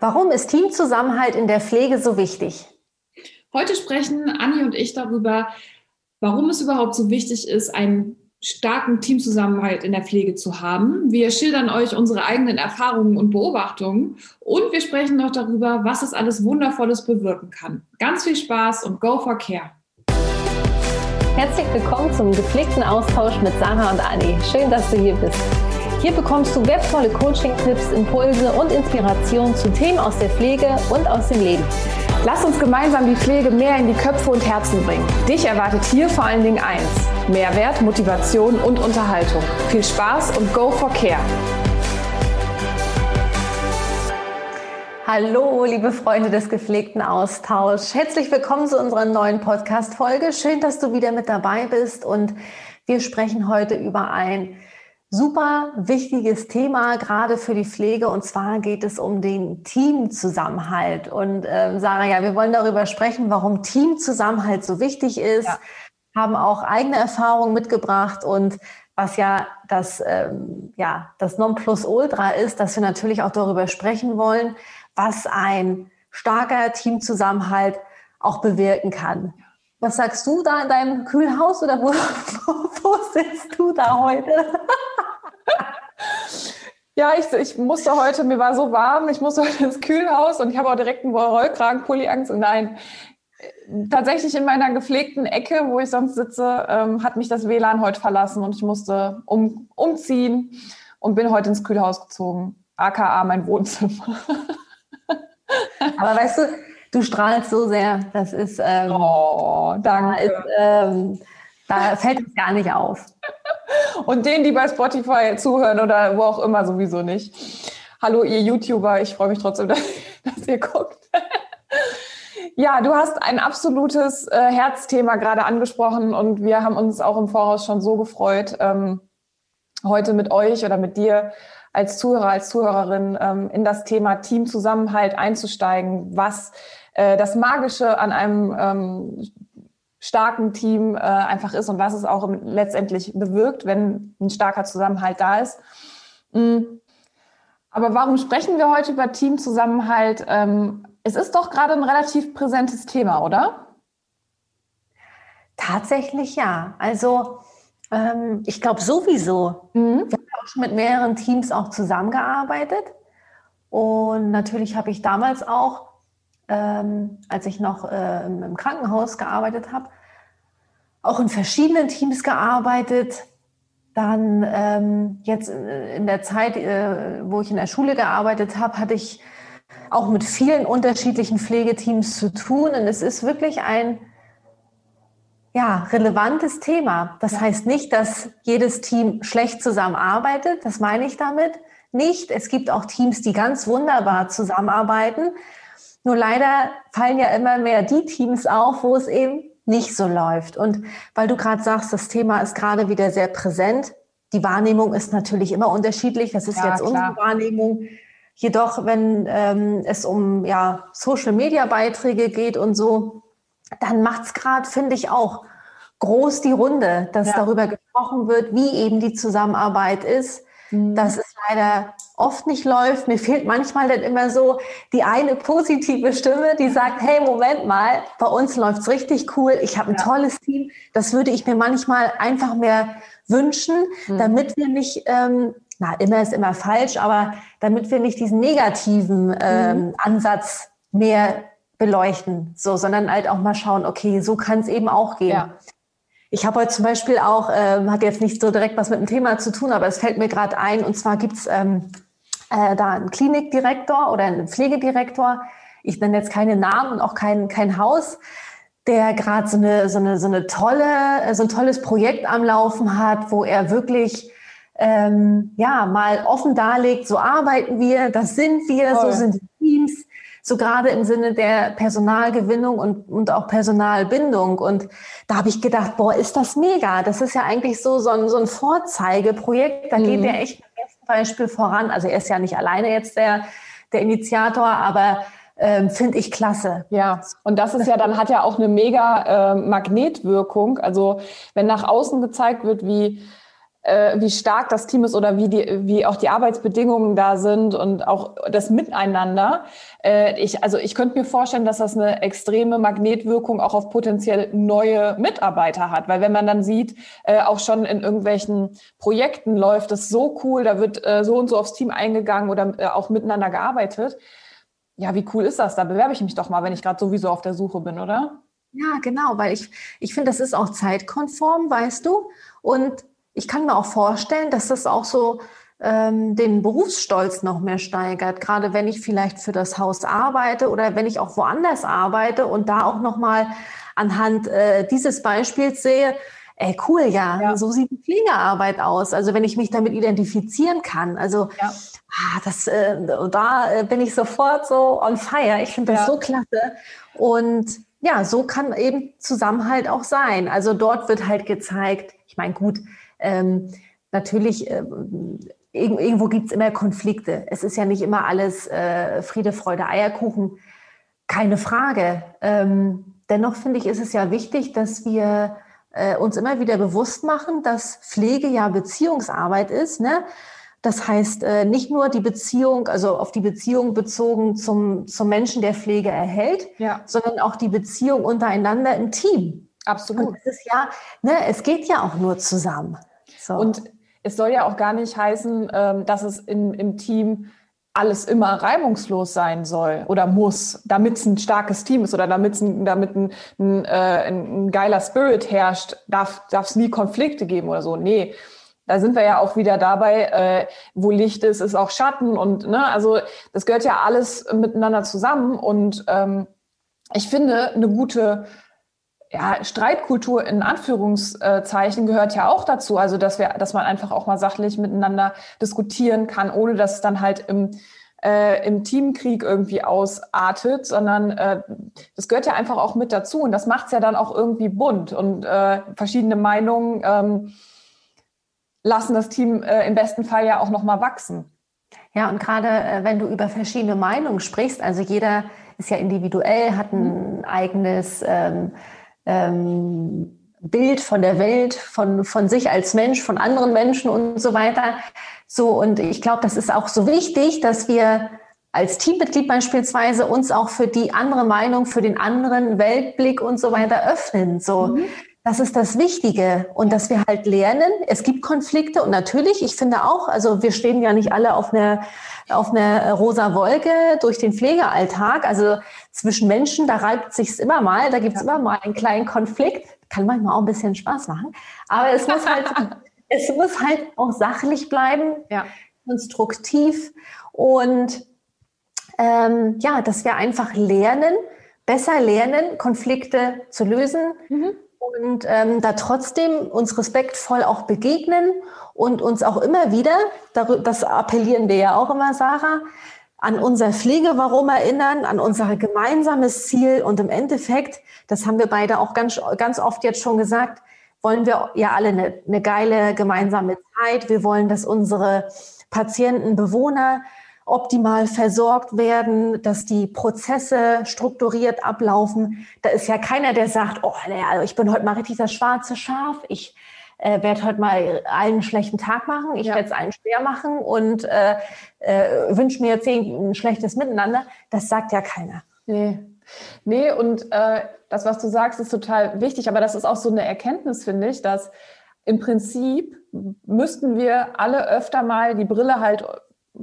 Warum ist Teamzusammenhalt in der Pflege so wichtig? Heute sprechen Anni und ich darüber, warum es überhaupt so wichtig ist, einen starken Teamzusammenhalt in der Pflege zu haben. Wir schildern euch unsere eigenen Erfahrungen und Beobachtungen und wir sprechen noch darüber, was es alles Wundervolles bewirken kann. Ganz viel Spaß und go for care! Herzlich willkommen zum gepflegten Austausch mit Sarah und Anni. Schön, dass du hier bist. Hier bekommst du wertvolle Coaching-Tipps, Impulse und Inspiration zu Themen aus der Pflege und aus dem Leben. Lass uns gemeinsam die Pflege mehr in die Köpfe und Herzen bringen. Dich erwartet hier vor allen Dingen eins: Mehrwert, Motivation und Unterhaltung. Viel Spaß und go for care! Hallo, liebe Freunde des gepflegten Austauschs. Herzlich willkommen zu unserer neuen Podcast-Folge. Schön, dass du wieder mit dabei bist und wir sprechen heute über ein super wichtiges Thema, gerade für die Pflege. Und zwar geht es um den Teamzusammenhalt. Und ähm, Sarah, ja, wir wollen darüber sprechen, warum Teamzusammenhalt so wichtig ist, ja. haben auch eigene Erfahrungen mitgebracht und was ja das, ähm, ja, das Nonplusultra ist, dass wir natürlich auch darüber sprechen wollen, was ein starker Teamzusammenhalt auch bewirken kann. Was sagst du da in deinem Kühlhaus oder wo, wo, wo sitzt du da heute? Ja, ich, ich musste heute, mir war so warm, ich musste heute ins Kühlhaus und ich habe auch direkt einen Rollkragenpulli Angst. Und nein, tatsächlich in meiner gepflegten Ecke, wo ich sonst sitze, ähm, hat mich das WLAN heute verlassen und ich musste um, umziehen und bin heute ins Kühlhaus gezogen. AKA mein Wohnzimmer. Aber weißt du, du strahlst so sehr. Das ist. Ähm, oh, danke. Da, ist, ähm, da fällt es gar nicht auf. Und denen, die bei Spotify zuhören oder wo auch immer, sowieso nicht. Hallo, ihr YouTuber, ich freue mich trotzdem, dass, dass ihr guckt. Ja, du hast ein absolutes äh, Herzthema gerade angesprochen und wir haben uns auch im Voraus schon so gefreut, ähm, heute mit euch oder mit dir als Zuhörer, als Zuhörerin ähm, in das Thema Teamzusammenhalt einzusteigen, was äh, das Magische an einem ähm, starken Team äh, einfach ist und was es auch letztendlich bewirkt, wenn ein starker Zusammenhalt da ist. Mhm. Aber warum sprechen wir heute über Teamzusammenhalt? Ähm, es ist doch gerade ein relativ präsentes Thema, oder? Tatsächlich ja. Also ähm, ich glaube sowieso. Mhm. Wir haben auch schon mit mehreren Teams auch zusammengearbeitet. Und natürlich habe ich damals auch ähm, als ich noch äh, im Krankenhaus gearbeitet habe, auch in verschiedenen Teams gearbeitet. Dann ähm, jetzt in der Zeit, äh, wo ich in der Schule gearbeitet habe, hatte ich auch mit vielen unterschiedlichen Pflegeteams zu tun. Und es ist wirklich ein ja, relevantes Thema. Das ja. heißt nicht, dass jedes Team schlecht zusammenarbeitet. Das meine ich damit nicht. Es gibt auch Teams, die ganz wunderbar zusammenarbeiten. Nur leider fallen ja immer mehr die Teams auf, wo es eben nicht so läuft. Und weil du gerade sagst, das Thema ist gerade wieder sehr präsent. Die Wahrnehmung ist natürlich immer unterschiedlich. Das ist ja, jetzt unsere Wahrnehmung. Jedoch, wenn ähm, es um ja, Social-Media-Beiträge geht und so, dann macht es gerade, finde ich, auch groß die Runde, dass ja. darüber gesprochen wird, wie eben die Zusammenarbeit ist Mhm. dass es leider oft nicht läuft. Mir fehlt manchmal dann immer so die eine positive Stimme, die sagt, hey, Moment mal, bei uns läuft's richtig cool, ich habe ein ja. tolles Team. Das würde ich mir manchmal einfach mehr wünschen, mhm. damit wir nicht, ähm, na, immer ist immer falsch, aber damit wir nicht diesen negativen ähm, mhm. Ansatz mehr beleuchten, so, sondern halt auch mal schauen, okay, so kann es eben auch gehen. Ja. Ich habe heute zum Beispiel auch, ähm, hat jetzt nicht so direkt was mit dem Thema zu tun, aber es fällt mir gerade ein, und zwar gibt's ähm, äh, da einen Klinikdirektor oder einen Pflegedirektor, ich nenne jetzt keine Namen und auch kein, kein Haus, der gerade so eine, so, eine, so eine tolle, so ein tolles Projekt am Laufen hat, wo er wirklich ähm, ja mal offen darlegt, so arbeiten wir, das sind wir, Toll. so sind die Teams so gerade im Sinne der Personalgewinnung und, und auch Personalbindung. Und da habe ich gedacht, boah, ist das mega. Das ist ja eigentlich so, so ein, so ein Vorzeigeprojekt. Da mhm. geht der echt beim besten Beispiel voran. Also er ist ja nicht alleine jetzt der, der Initiator, aber ähm, finde ich klasse. Ja, und das ist ja dann hat ja auch eine mega äh, Magnetwirkung. Also wenn nach außen gezeigt wird, wie äh, wie stark das Team ist oder wie, die, wie auch die Arbeitsbedingungen da sind und auch das Miteinander. Äh, ich, also ich könnte mir vorstellen, dass das eine extreme Magnetwirkung auch auf potenziell neue Mitarbeiter hat. Weil wenn man dann sieht, äh, auch schon in irgendwelchen Projekten läuft es so cool, da wird äh, so und so aufs Team eingegangen oder äh, auch miteinander gearbeitet. Ja, wie cool ist das? Da bewerbe ich mich doch mal, wenn ich gerade sowieso auf der Suche bin, oder? Ja, genau, weil ich, ich finde, das ist auch zeitkonform, weißt du? Und ich kann mir auch vorstellen, dass das auch so ähm, den Berufsstolz noch mehr steigert, gerade wenn ich vielleicht für das Haus arbeite oder wenn ich auch woanders arbeite und da auch noch mal anhand äh, dieses Beispiels sehe, ey cool, ja, ja, so sieht die Pflegearbeit aus. Also wenn ich mich damit identifizieren kann, also ja. ah, das, äh, da äh, bin ich sofort so on fire. Ich finde das ja. so klasse und ja, so kann eben Zusammenhalt auch sein. Also dort wird halt gezeigt, ich meine, gut, ähm, natürlich, äh, irgendwo gibt es immer Konflikte. Es ist ja nicht immer alles äh, Friede, Freude, Eierkuchen. Keine Frage. Ähm, dennoch finde ich, ist es ja wichtig, dass wir äh, uns immer wieder bewusst machen, dass Pflege ja Beziehungsarbeit ist. Ne? Das heißt, äh, nicht nur die Beziehung, also auf die Beziehung bezogen zum, zum Menschen, der Pflege erhält, ja. sondern auch die Beziehung untereinander im Team. Absolut. Und es ist ja, ne, es geht ja auch nur zusammen. So. Und es soll ja auch gar nicht heißen, ähm, dass es in, im Team alles immer reibungslos sein soll oder muss, damit es ein starkes Team ist oder damit ein, damit ein, ein, äh, ein geiler Spirit herrscht, darf es nie Konflikte geben oder so. Nee, da sind wir ja auch wieder dabei, äh, wo Licht ist, ist auch Schatten und ne, also das gehört ja alles miteinander zusammen und ähm, ich finde eine gute ja, Streitkultur in Anführungszeichen gehört ja auch dazu. Also, dass wir, dass man einfach auch mal sachlich miteinander diskutieren kann, ohne dass es dann halt im, äh, im Teamkrieg irgendwie ausartet, sondern äh, das gehört ja einfach auch mit dazu. Und das macht es ja dann auch irgendwie bunt. Und äh, verschiedene Meinungen ähm, lassen das Team äh, im besten Fall ja auch nochmal wachsen. Ja, und gerade äh, wenn du über verschiedene Meinungen sprichst, also jeder ist ja individuell, hat ein mhm. eigenes ähm, ähm, Bild von der Welt, von, von sich als Mensch, von anderen Menschen und so weiter. So, und ich glaube, das ist auch so wichtig, dass wir als Teammitglied beispielsweise uns auch für die andere Meinung, für den anderen Weltblick und so weiter öffnen. So, mhm. Das ist das Wichtige. Und dass wir halt lernen, es gibt Konflikte und natürlich, ich finde auch, also wir stehen ja nicht alle auf einer, auf einer rosa Wolke durch den Pflegealltag. Also zwischen Menschen, da reibt sich's immer mal, da gibt's ja. immer mal einen kleinen Konflikt. Kann manchmal auch ein bisschen Spaß machen. Aber es muss halt, es muss halt auch sachlich bleiben, ja. konstruktiv und ähm, ja, dass wir einfach lernen, besser lernen, Konflikte zu lösen mhm. Und ähm, da trotzdem uns respektvoll auch begegnen und uns auch immer wieder, das appellieren wir ja auch immer, Sarah, an unser Pflegewarum erinnern, an unser gemeinsames Ziel. Und im Endeffekt, das haben wir beide auch ganz, ganz oft jetzt schon gesagt, wollen wir ja alle eine, eine geile gemeinsame Zeit. Wir wollen, dass unsere Patienten, Bewohner optimal versorgt werden, dass die Prozesse strukturiert ablaufen. Da ist ja keiner, der sagt, oh, also ich bin heute mal richtig das schwarze Schaf. Ich äh, werde heute mal allen einen schlechten Tag machen, ich ja. werde es allen schwer machen und äh, äh, wünsche mir jetzt ein schlechtes Miteinander. Das sagt ja keiner. Nee. Nee, und äh, das, was du sagst, ist total wichtig, aber das ist auch so eine Erkenntnis, finde ich, dass im Prinzip müssten wir alle öfter mal die Brille halt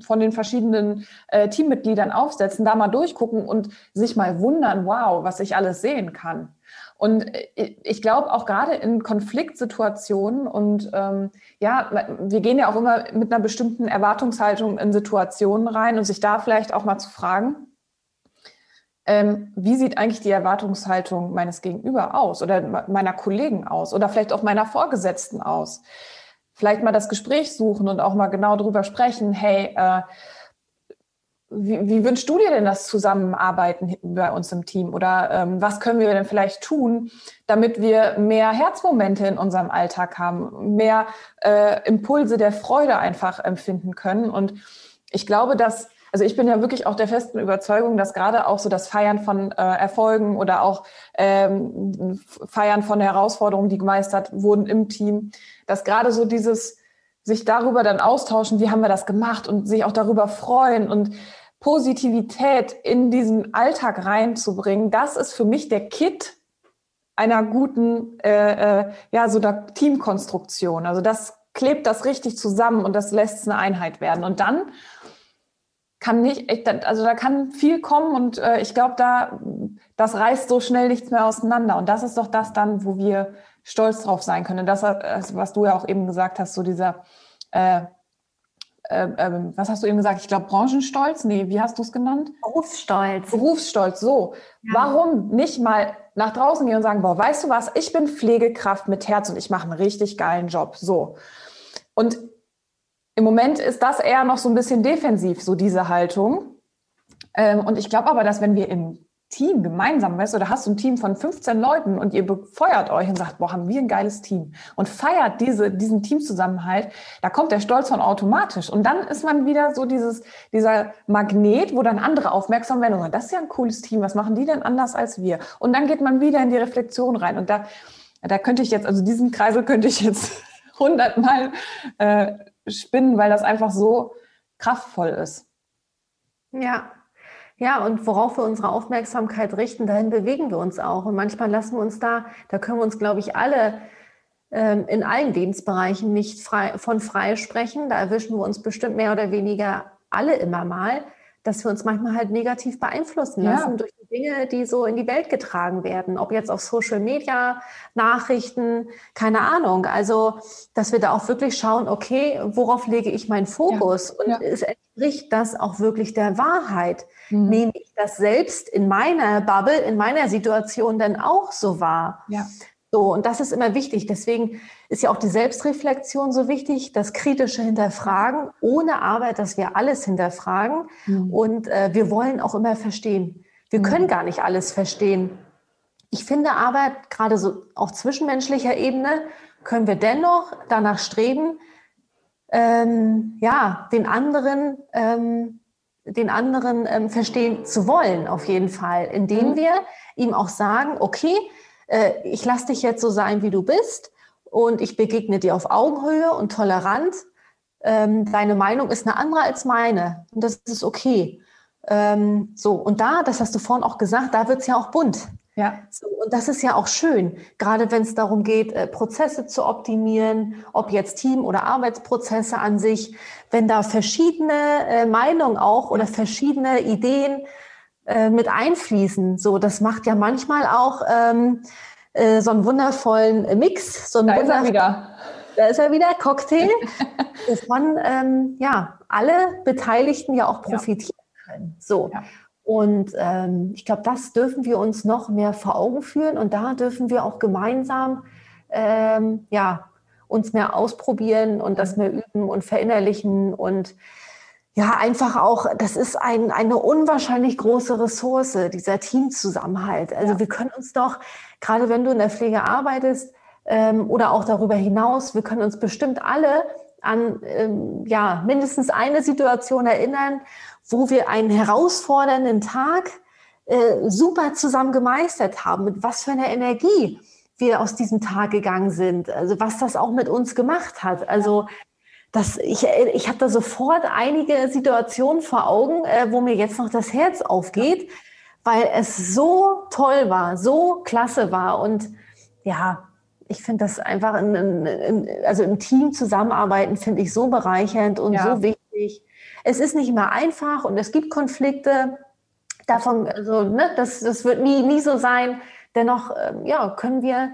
von den verschiedenen äh, Teammitgliedern aufsetzen, da mal durchgucken und sich mal wundern, wow, was ich alles sehen kann. Und äh, ich glaube auch gerade in Konfliktsituationen und ähm, ja, wir gehen ja auch immer mit einer bestimmten Erwartungshaltung in Situationen rein und sich da vielleicht auch mal zu fragen, ähm, wie sieht eigentlich die Erwartungshaltung meines Gegenüber aus oder meiner Kollegen aus oder vielleicht auch meiner Vorgesetzten aus. Vielleicht mal das Gespräch suchen und auch mal genau darüber sprechen, hey, äh, wie, wie wünschst du dir denn das Zusammenarbeiten bei uns im Team? Oder ähm, was können wir denn vielleicht tun, damit wir mehr Herzmomente in unserem Alltag haben, mehr äh, Impulse der Freude einfach empfinden können? Und ich glaube, dass, also ich bin ja wirklich auch der festen Überzeugung, dass gerade auch so das Feiern von äh, Erfolgen oder auch ähm, Feiern von Herausforderungen, die gemeistert wurden im Team, dass gerade so dieses sich darüber dann austauschen, wie haben wir das gemacht und sich auch darüber freuen und Positivität in diesen Alltag reinzubringen, das ist für mich der Kit einer guten, äh, äh, ja, so einer Teamkonstruktion. Also das klebt das richtig zusammen und das lässt es eine Einheit werden. Und dann kann nicht, also da kann viel kommen und äh, ich glaube, da das reißt so schnell nichts mehr auseinander. Und das ist doch das dann, wo wir stolz drauf sein können. Und das, was du ja auch eben gesagt hast, so dieser äh, äh, äh, was hast du eben gesagt? Ich glaube, Branchenstolz? Nee, wie hast du es genannt? Berufsstolz. Berufsstolz, so. Ja. Warum nicht mal nach draußen gehen und sagen, boah, weißt du was, ich bin Pflegekraft mit Herz und ich mache einen richtig geilen Job. So. Und im Moment ist das eher noch so ein bisschen defensiv, so diese Haltung. Ähm, und ich glaube aber, dass wenn wir im Team gemeinsam, weißt du, da hast du ein Team von 15 Leuten und ihr befeuert euch und sagt, boah, haben wir ein geiles Team und feiert diese, diesen Teamzusammenhalt, da kommt der Stolz von automatisch. Und dann ist man wieder so dieses, dieser Magnet, wo dann andere aufmerksam werden und sagen, das ist ja ein cooles Team, was machen die denn anders als wir? Und dann geht man wieder in die Reflexion rein. Und da, da könnte ich jetzt, also diesen Kreisel könnte ich jetzt hundertmal äh, spinnen, weil das einfach so kraftvoll ist. Ja, ja, und worauf wir unsere Aufmerksamkeit richten, dahin bewegen wir uns auch. Und manchmal lassen wir uns da, da können wir uns, glaube ich, alle ähm, in allen Lebensbereichen nicht frei, von frei sprechen. Da erwischen wir uns bestimmt mehr oder weniger alle immer mal, dass wir uns manchmal halt negativ beeinflussen lassen ja. durch die Dinge, die so in die Welt getragen werden. Ob jetzt auf Social Media, Nachrichten, keine Ahnung. Also, dass wir da auch wirklich schauen, okay, worauf lege ich meinen Fokus? Ja. Und ja. es entspricht das auch wirklich der Wahrheit? Mhm. Nehme ich das selbst in meiner Bubble, in meiner Situation denn auch so wahr? Ja. So, und das ist immer wichtig. Deswegen ist ja auch die Selbstreflexion so wichtig, das kritische Hinterfragen, ohne aber, dass wir alles hinterfragen. Mhm. Und äh, wir wollen auch immer verstehen. Wir mhm. können gar nicht alles verstehen. Ich finde aber, gerade so auf zwischenmenschlicher Ebene, können wir dennoch danach streben, ähm, ja, den anderen, ähm, den anderen ähm, verstehen zu wollen, auf jeden Fall, indem mhm. wir ihm auch sagen, okay, äh, ich lasse dich jetzt so sein, wie du bist und ich begegne dir auf Augenhöhe und tolerant. Ähm, deine Meinung ist eine andere als meine und das ist okay. Ähm, so, und da, das hast du vorhin auch gesagt, da wird es ja auch bunt. Ja. So, und das ist ja auch schön, gerade wenn es darum geht, äh, Prozesse zu optimieren, ob jetzt Team- oder Arbeitsprozesse an sich, wenn da verschiedene äh, Meinungen auch oder verschiedene Ideen äh, mit einfließen. So, das macht ja manchmal auch ähm, äh, so einen wundervollen Mix. So einen da ist er wieder. Da ist er wieder, Cocktail, wovon ähm, ja alle Beteiligten ja auch profitieren ja. können. So. Ja. Und ähm, ich glaube, das dürfen wir uns noch mehr vor Augen führen und da dürfen wir auch gemeinsam ähm, ja, uns mehr ausprobieren und das mehr üben und verinnerlichen und ja, einfach auch, das ist ein, eine unwahrscheinlich große Ressource, dieser Teamzusammenhalt. Also ja. wir können uns doch, gerade wenn du in der Pflege arbeitest ähm, oder auch darüber hinaus, wir können uns bestimmt alle an ähm, ja, mindestens eine Situation erinnern, wo wir einen herausfordernden Tag äh, super zusammen gemeistert haben, mit was für einer Energie wir aus diesem Tag gegangen sind, also was das auch mit uns gemacht hat. Also das, ich, ich habe da sofort einige Situationen vor Augen, äh, wo mir jetzt noch das Herz aufgeht, weil es so toll war, so klasse war und ja, ich finde das einfach, in, in, also im Team zusammenarbeiten finde ich so bereichernd und ja. so wichtig. Es ist nicht immer einfach und es gibt Konflikte. Davon, also, ne, das, das wird nie, nie so sein. Dennoch, ähm, ja, können wir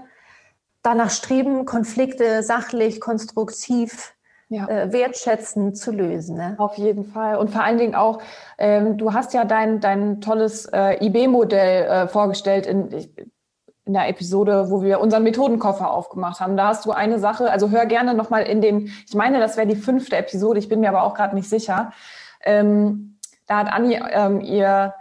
danach streben, Konflikte sachlich, konstruktiv, ja. äh, wertschätzend zu lösen. Ne? Auf jeden Fall. Und vor allen Dingen auch, ähm, du hast ja dein, dein tolles äh, IB-Modell äh, vorgestellt in, in der Episode, wo wir unseren Methodenkoffer aufgemacht haben. Da hast du eine Sache, also hör gerne nochmal in den, ich meine, das wäre die fünfte Episode, ich bin mir aber auch gerade nicht sicher. Ähm, da hat Anni ähm, ihr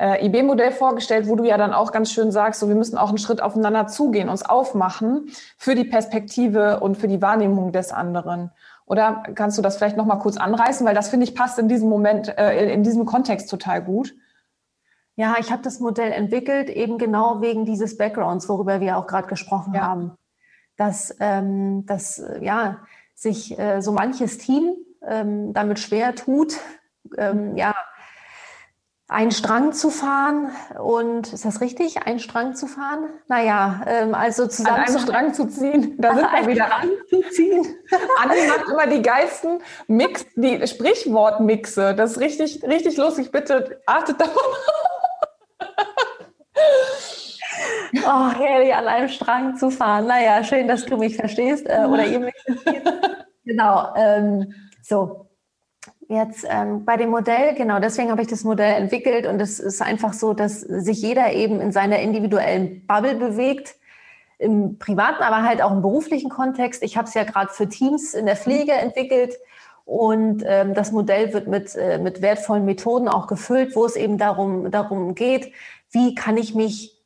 äh, IB-Modell vorgestellt, wo du ja dann auch ganz schön sagst, so wir müssen auch einen Schritt aufeinander zugehen, uns aufmachen für die Perspektive und für die Wahrnehmung des anderen. Oder kannst du das vielleicht nochmal kurz anreißen, weil das finde ich passt in diesem Moment, äh, in diesem Kontext total gut. Ja, ich habe das Modell entwickelt, eben genau wegen dieses Backgrounds, worüber wir auch gerade gesprochen ja. haben. Dass, ähm, dass ja, sich äh, so manches Team ähm, damit schwer tut, ähm, ja, einen Strang zu fahren und ist das richtig, einen Strang zu fahren? Naja, ähm, also zusammen An einem zu Strang zu ziehen, da sind wir wieder an. Zu ziehen. Anni macht immer die geilsten Mix, die Sprichwortmixe. Das ist richtig, richtig lustig. Bitte achtet darauf. Oh, herrlich, an einem Strang zu fahren. Naja, schön, dass du mich verstehst äh, oder ihr mich versteht. Genau, ähm, so. Jetzt ähm, bei dem Modell, genau, deswegen habe ich das Modell entwickelt und es ist einfach so, dass sich jeder eben in seiner individuellen Bubble bewegt, im privaten, aber halt auch im beruflichen Kontext. Ich habe es ja gerade für Teams in der Pflege entwickelt und ähm, das Modell wird mit, äh, mit wertvollen Methoden auch gefüllt, wo es eben darum, darum geht, wie kann ich mich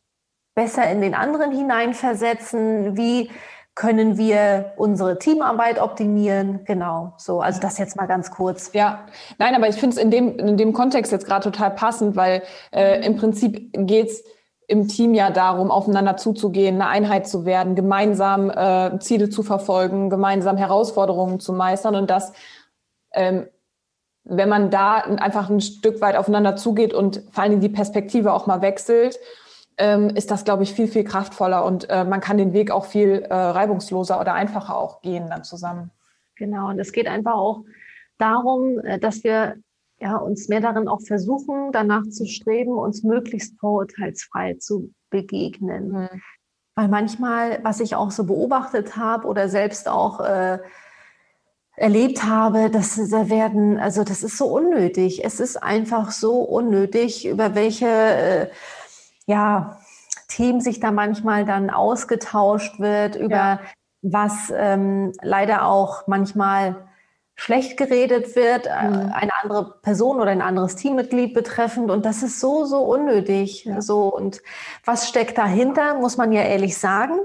besser in den anderen hineinversetzen, wie können wir unsere Teamarbeit optimieren? Genau, so. Also das jetzt mal ganz kurz. Ja, nein, aber ich finde es in dem, in dem Kontext jetzt gerade total passend, weil äh, im Prinzip geht's im Team ja darum, aufeinander zuzugehen, eine Einheit zu werden, gemeinsam äh, Ziele zu verfolgen, gemeinsam Herausforderungen zu meistern und das, ähm, wenn man da einfach ein Stück weit aufeinander zugeht und vor Dingen die Perspektive auch mal wechselt ähm, ist das, glaube ich, viel, viel kraftvoller und äh, man kann den Weg auch viel äh, reibungsloser oder einfacher auch gehen dann zusammen. Genau, und es geht einfach auch darum, äh, dass wir ja, uns mehr darin auch versuchen, danach zu streben, uns möglichst vorurteilsfrei zu begegnen. Mhm. Weil manchmal, was ich auch so beobachtet habe oder selbst auch äh, erlebt habe, dass da werden, also das ist so unnötig. Es ist einfach so unnötig, über welche äh, ja, Themen sich da manchmal dann ausgetauscht wird, über ja. was ähm, leider auch manchmal schlecht geredet wird, äh, mhm. eine andere Person oder ein anderes Teammitglied betreffend. Und das ist so, so unnötig. Ja. So, und was steckt dahinter, muss man ja ehrlich sagen.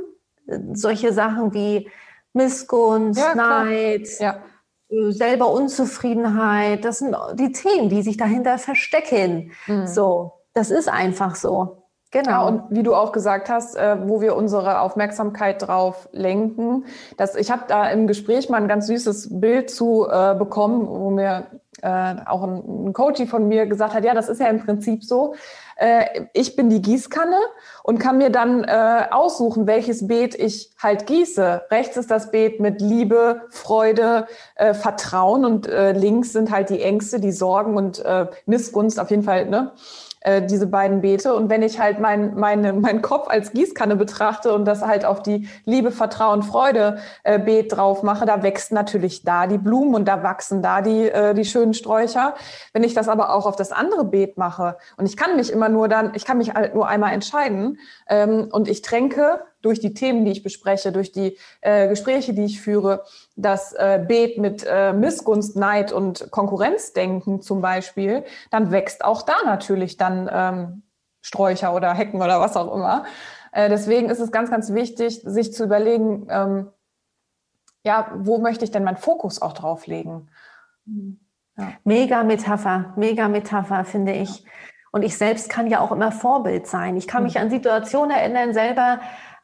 Solche Sachen wie Missgunst, ja, Neid, ja. Äh, selber Unzufriedenheit, das sind die Themen, die sich dahinter verstecken. Mhm. So, das ist einfach so. Genau. Ja, und wie du auch gesagt hast, äh, wo wir unsere Aufmerksamkeit drauf lenken. Das, ich habe da im Gespräch mal ein ganz süßes Bild zu äh, bekommen, wo mir äh, auch ein, ein Coach von mir gesagt hat, ja, das ist ja im Prinzip so. Äh, ich bin die Gießkanne und kann mir dann äh, aussuchen, welches Beet ich halt gieße. Rechts ist das Beet mit Liebe, Freude, äh, Vertrauen und links sind halt die Ängste, die Sorgen und Missgunst auf jeden Fall, ne? Äh, diese beiden Beete. Und wenn ich halt mein, meine, meinen Kopf als Gießkanne betrachte und das halt auf die Liebe, Vertrauen, Freude äh, Beet drauf mache, da wächst natürlich da die Blumen und da wachsen da die, äh, die schönen Sträucher. Wenn ich das aber auch auf das andere Beet mache und ich kann mich immer nur dann, ich kann mich halt nur einmal entscheiden ähm, und ich tränke durch die Themen, die ich bespreche, durch die äh, Gespräche, die ich führe, das äh, Beet mit äh, Missgunst, Neid und Konkurrenzdenken zum Beispiel, dann wächst auch da natürlich dann ähm, Sträucher oder Hecken oder was auch immer. Äh, deswegen ist es ganz, ganz wichtig, sich zu überlegen, ähm, ja, wo möchte ich denn meinen Fokus auch drauf legen? Ja. Mega Metapher, mega Metapher, finde ich. Und ich selbst kann ja auch immer Vorbild sein. Ich kann mich hm. an Situationen erinnern, selber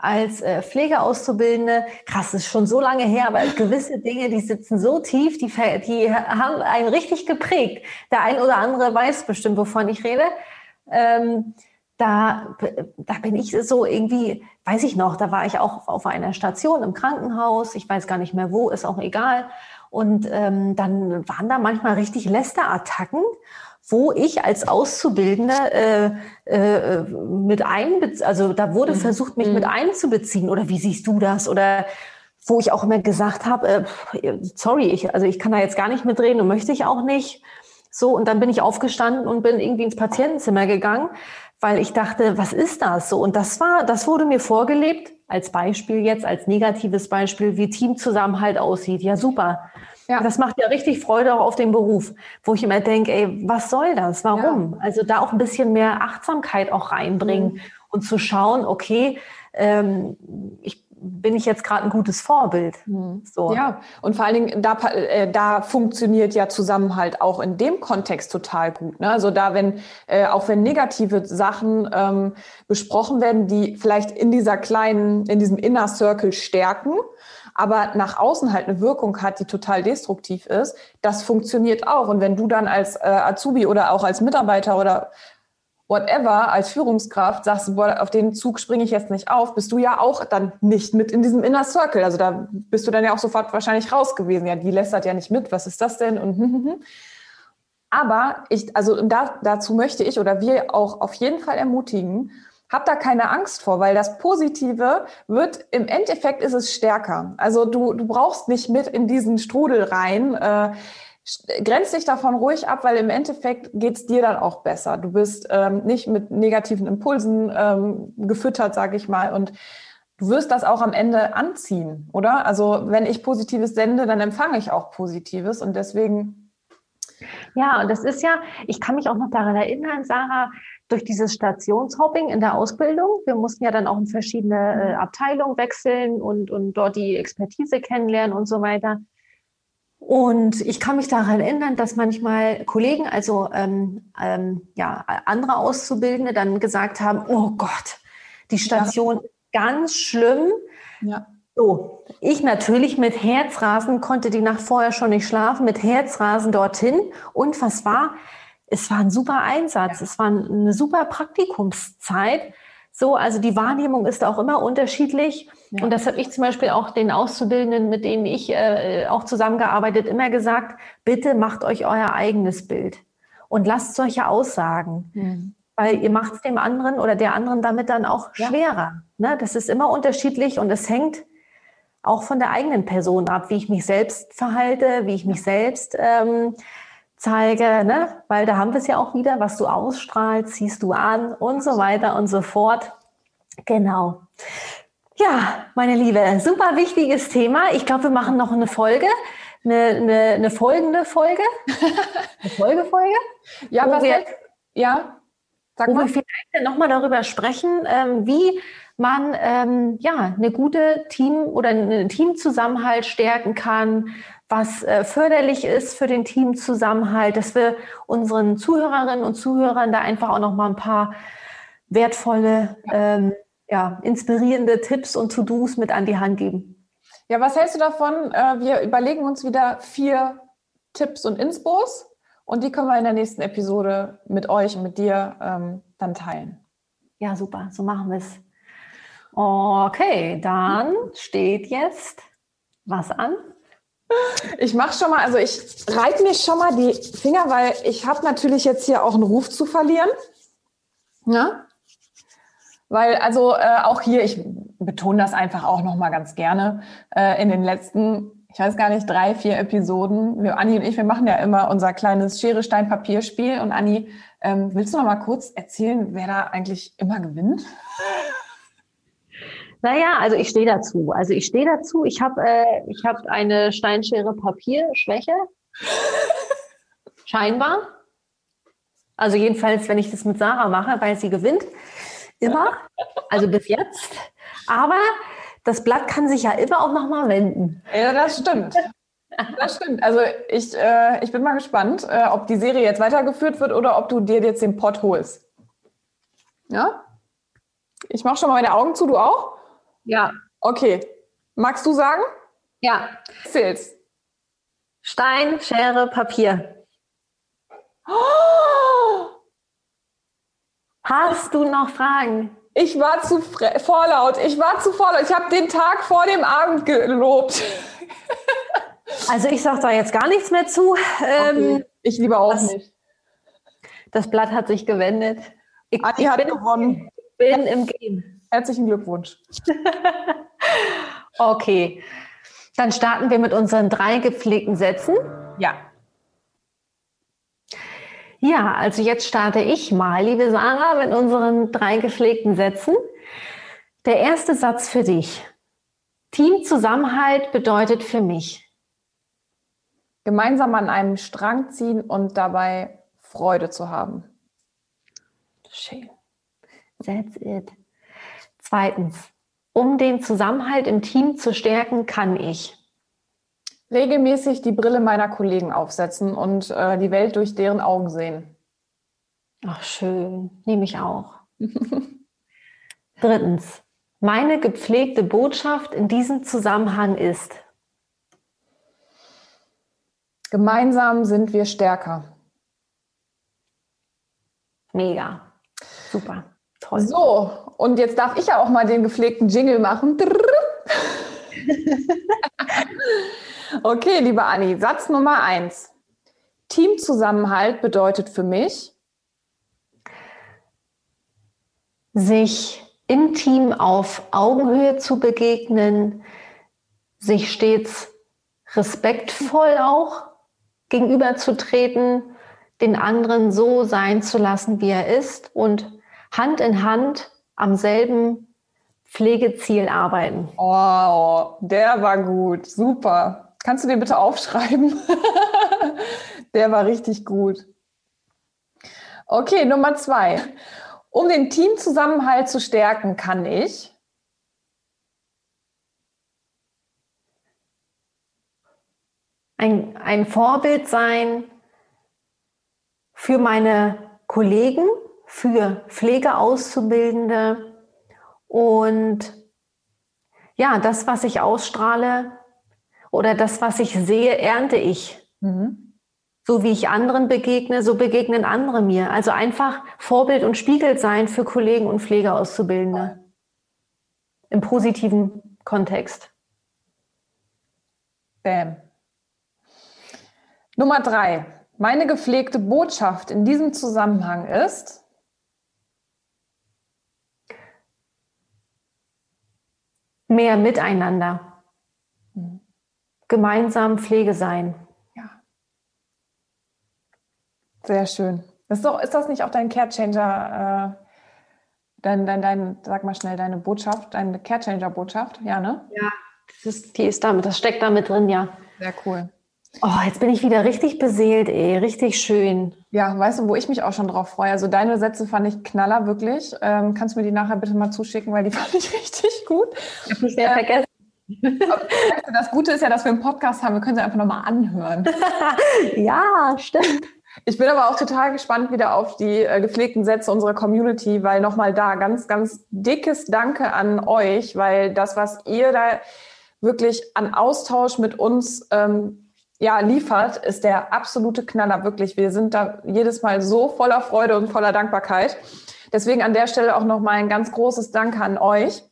als äh, Pflegeauszubildende, krass, ist schon so lange her, aber gewisse Dinge, die sitzen so tief, die, die haben einen richtig geprägt. Der ein oder andere weiß bestimmt, wovon ich rede. Ähm, da, da bin ich so irgendwie, weiß ich noch, da war ich auch auf einer Station im Krankenhaus, ich weiß gar nicht mehr wo, ist auch egal. Und ähm, dann waren da manchmal richtig Lästerattacken wo ich als Auszubildender äh, äh, mit einbeziehen, also da wurde mhm. versucht, mich mhm. mit einzubeziehen. Oder wie siehst du das? Oder wo ich auch immer gesagt habe, äh, sorry, ich, also ich kann da jetzt gar nicht mitreden und möchte ich auch nicht. So, und dann bin ich aufgestanden und bin irgendwie ins Patientenzimmer gegangen, weil ich dachte, was ist das so? Und das war, das wurde mir vorgelebt als Beispiel jetzt, als negatives Beispiel, wie Teamzusammenhalt aussieht. Ja, super. Ja. Das macht ja richtig Freude auch auf den Beruf, wo ich immer denke, ey, was soll das? Warum? Ja. Also da auch ein bisschen mehr Achtsamkeit auch reinbringen mhm. und zu schauen, okay, ähm, ich bin ich jetzt gerade ein gutes Vorbild. Mhm. So. Ja, und vor allen Dingen, da, äh, da funktioniert ja Zusammenhalt auch in dem Kontext total gut. Ne? Also da, wenn, äh, auch wenn negative Sachen ähm, besprochen werden, die vielleicht in dieser kleinen, in diesem Inner Circle stärken, aber nach außen halt eine Wirkung hat, die total destruktiv ist, das funktioniert auch. Und wenn du dann als äh, Azubi oder auch als Mitarbeiter oder whatever, als Führungskraft sagst, boah, auf den Zug springe ich jetzt nicht auf, bist du ja auch dann nicht mit in diesem Inner Circle. Also da bist du dann ja auch sofort wahrscheinlich raus gewesen. Ja, die lästert ja nicht mit, was ist das denn? Und. Aber ich, also da, dazu möchte ich oder wir auch auf jeden Fall ermutigen, hab da keine Angst vor, weil das Positive wird, im Endeffekt ist es stärker. Also du, du brauchst nicht mit in diesen Strudel rein. Äh, grenz dich davon ruhig ab, weil im Endeffekt geht's dir dann auch besser. Du bist ähm, nicht mit negativen Impulsen ähm, gefüttert, sage ich mal, und du wirst das auch am Ende anziehen, oder? Also wenn ich Positives sende, dann empfange ich auch Positives und deswegen. Ja, und das ist ja, ich kann mich auch noch daran erinnern, Sarah, durch dieses Stationshopping in der Ausbildung. Wir mussten ja dann auch in verschiedene äh, Abteilungen wechseln und, und dort die Expertise kennenlernen und so weiter. Und ich kann mich daran erinnern, dass manchmal Kollegen, also ähm, ähm, ja, andere Auszubildende dann gesagt haben, oh Gott, die Station ja. ganz schlimm. Ja. So, ich natürlich mit Herzrasen konnte die Nacht vorher schon nicht schlafen, mit Herzrasen dorthin. Und was war? Es war ein super Einsatz, ja. es war eine super Praktikumszeit. So, also die Wahrnehmung ist auch immer unterschiedlich. Ja. Und das habe ich zum Beispiel auch den Auszubildenden, mit denen ich äh, auch zusammengearbeitet, immer gesagt, bitte macht euch euer eigenes Bild und lasst solche Aussagen. Mhm. Weil ihr macht es dem anderen oder der anderen damit dann auch ja. schwerer. Ne? Das ist immer unterschiedlich und es hängt auch von der eigenen Person ab, wie ich mich selbst verhalte, wie ich mich selbst ähm, zeige, ne? weil da haben wir es ja auch wieder, was du ausstrahlst, ziehst du an und so weiter und so fort. Genau. Ja, meine Liebe, super wichtiges Thema. Ich glaube, wir machen noch eine Folge, eine, eine, eine folgende Folge. Eine Folgefolge. ja, was wir, ja, sag wo mal. wir vielleicht nochmal darüber sprechen, ähm, wie man ähm, ja eine gute Team oder einen Teamzusammenhalt stärken kann, was äh, förderlich ist für den Teamzusammenhalt, dass wir unseren Zuhörerinnen und Zuhörern da einfach auch noch mal ein paar wertvolle, ähm, ja, inspirierende Tipps und To-Dos mit an die Hand geben. Ja, was hältst du davon? Äh, wir überlegen uns wieder vier Tipps und Inspos und die können wir in der nächsten Episode mit euch und mit dir ähm, dann teilen. Ja, super, so machen wir es. Okay, dann steht jetzt was an? Ich mache schon mal, also ich reibe mir schon mal die Finger, weil ich habe natürlich jetzt hier auch einen Ruf zu verlieren. Ja? Weil also äh, auch hier, ich betone das einfach auch noch mal ganz gerne, äh, in den letzten, ich weiß gar nicht, drei, vier Episoden, wir, Anni und ich, wir machen ja immer unser kleines Schere, Stein, Papier Spiel. Und Anni, ähm, willst du noch mal kurz erzählen, wer da eigentlich immer gewinnt? Naja, also ich stehe dazu. Also ich stehe dazu. Ich habe äh, hab eine Steinschere Papier-Schwäche. Scheinbar. Also jedenfalls, wenn ich das mit Sarah mache, weil sie gewinnt. Immer. Also bis jetzt. Aber das Blatt kann sich ja immer auch nochmal wenden. Ja, das stimmt. Das stimmt. Also ich, äh, ich bin mal gespannt, äh, ob die Serie jetzt weitergeführt wird oder ob du dir jetzt den Pott holst. Ja? Ich mache schon mal meine Augen zu, du auch? Ja. Okay. Magst du sagen? Ja. Zähl's. Stein, Schere, Papier. Oh! Hast du noch Fragen? Ich war zu vorlaut. Ich war zu vorlaut. Ich habe den Tag vor dem Abend gelobt. Also ich sage da jetzt gar nichts mehr zu. Ähm, okay. Ich lieber auch das, nicht. Das Blatt hat sich gewendet. Ich, Adi ich hat bin, gewonnen. bin im Game. Herzlichen Glückwunsch. okay, dann starten wir mit unseren drei gepflegten Sätzen. Ja. Ja, also jetzt starte ich mal, liebe Sarah, mit unseren drei gepflegten Sätzen. Der erste Satz für dich. Teamzusammenhalt bedeutet für mich. Gemeinsam an einem Strang ziehen und dabei Freude zu haben. Schön. That's it. Zweitens, um den Zusammenhalt im Team zu stärken, kann ich regelmäßig die Brille meiner Kollegen aufsetzen und äh, die Welt durch deren Augen sehen. Ach, schön. Nehme ich auch. Drittens, Meine gepflegte Botschaft in diesem Zusammenhang ist. Gemeinsam sind wir stärker. Mega. Super. Toll. So, und jetzt darf ich ja auch mal den gepflegten Jingle machen. okay, liebe Anni, Satz Nummer eins. Teamzusammenhalt bedeutet für mich, sich im Team auf Augenhöhe zu begegnen, sich stets respektvoll auch gegenüberzutreten, den anderen so sein zu lassen, wie er ist und Hand in Hand am selben Pflegeziel arbeiten. Oh, der war gut, super. Kannst du den bitte aufschreiben? der war richtig gut. Okay, Nummer zwei. Um den Teamzusammenhalt zu stärken, kann ich ein, ein Vorbild sein für meine Kollegen, für Pflegeauszubildende und ja, das, was ich ausstrahle oder das, was ich sehe, ernte ich. Mhm. So wie ich anderen begegne, so begegnen andere mir. Also einfach Vorbild und Spiegel sein für Kollegen und Pflegeauszubildende. Im positiven Kontext. Bam. Nummer drei. Meine gepflegte Botschaft in diesem Zusammenhang ist, mehr miteinander. Mhm. Gemeinsam Pflege sein. Sehr schön. Ist, doch, ist das nicht auch dein Carechanger, äh, dein, dein, dein, sag mal schnell, deine Botschaft, deine Carechanger-Botschaft? Ja, ne? Ja, das ist, die ist damit, das steckt damit drin, ja. Sehr cool. Oh, jetzt bin ich wieder richtig beseelt, ey. Richtig schön. Ja, weißt du, wo ich mich auch schon drauf freue? Also deine Sätze fand ich knaller, wirklich. Ähm, kannst du mir die nachher bitte mal zuschicken, weil die fand ich richtig gut. Ich habe mich sehr äh, vergessen. das Gute ist ja, dass wir einen Podcast haben. Wir können sie einfach nochmal anhören. ja, stimmt. Ich bin aber auch total gespannt wieder auf die äh, gepflegten Sätze unserer Community, weil nochmal da ganz, ganz dickes Danke an euch, weil das, was ihr da wirklich an Austausch mit uns ähm, ja, liefert, ist der absolute Knaller, wirklich. Wir sind da jedes Mal so voller Freude und voller Dankbarkeit. Deswegen an der Stelle auch nochmal ein ganz großes Danke an euch.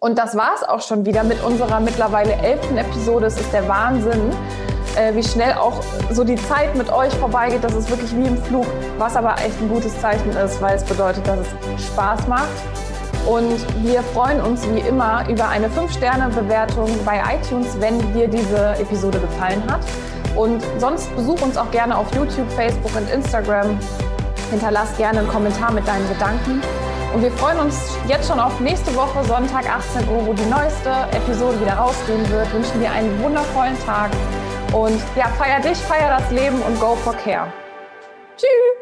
Und das war es auch schon wieder mit unserer mittlerweile elften Episode. Es ist der Wahnsinn äh, wie schnell auch so die Zeit mit euch vorbeigeht. Das ist wirklich wie im Flug, was aber echt ein gutes Zeichen ist, weil es bedeutet, dass es Spaß macht. Und wir freuen uns wie immer über eine 5-Sterne-Bewertung bei iTunes, wenn dir diese Episode gefallen hat. Und sonst besuch uns auch gerne auf YouTube, Facebook und Instagram. Hinterlass gerne einen Kommentar mit deinen Gedanken. Und wir freuen uns jetzt schon auf nächste Woche, Sonntag 18 Uhr, wo die neueste Episode wieder rausgehen wird. Wünschen dir einen wundervollen Tag und ja, feier dich, feier das Leben und go for care. Tschüss!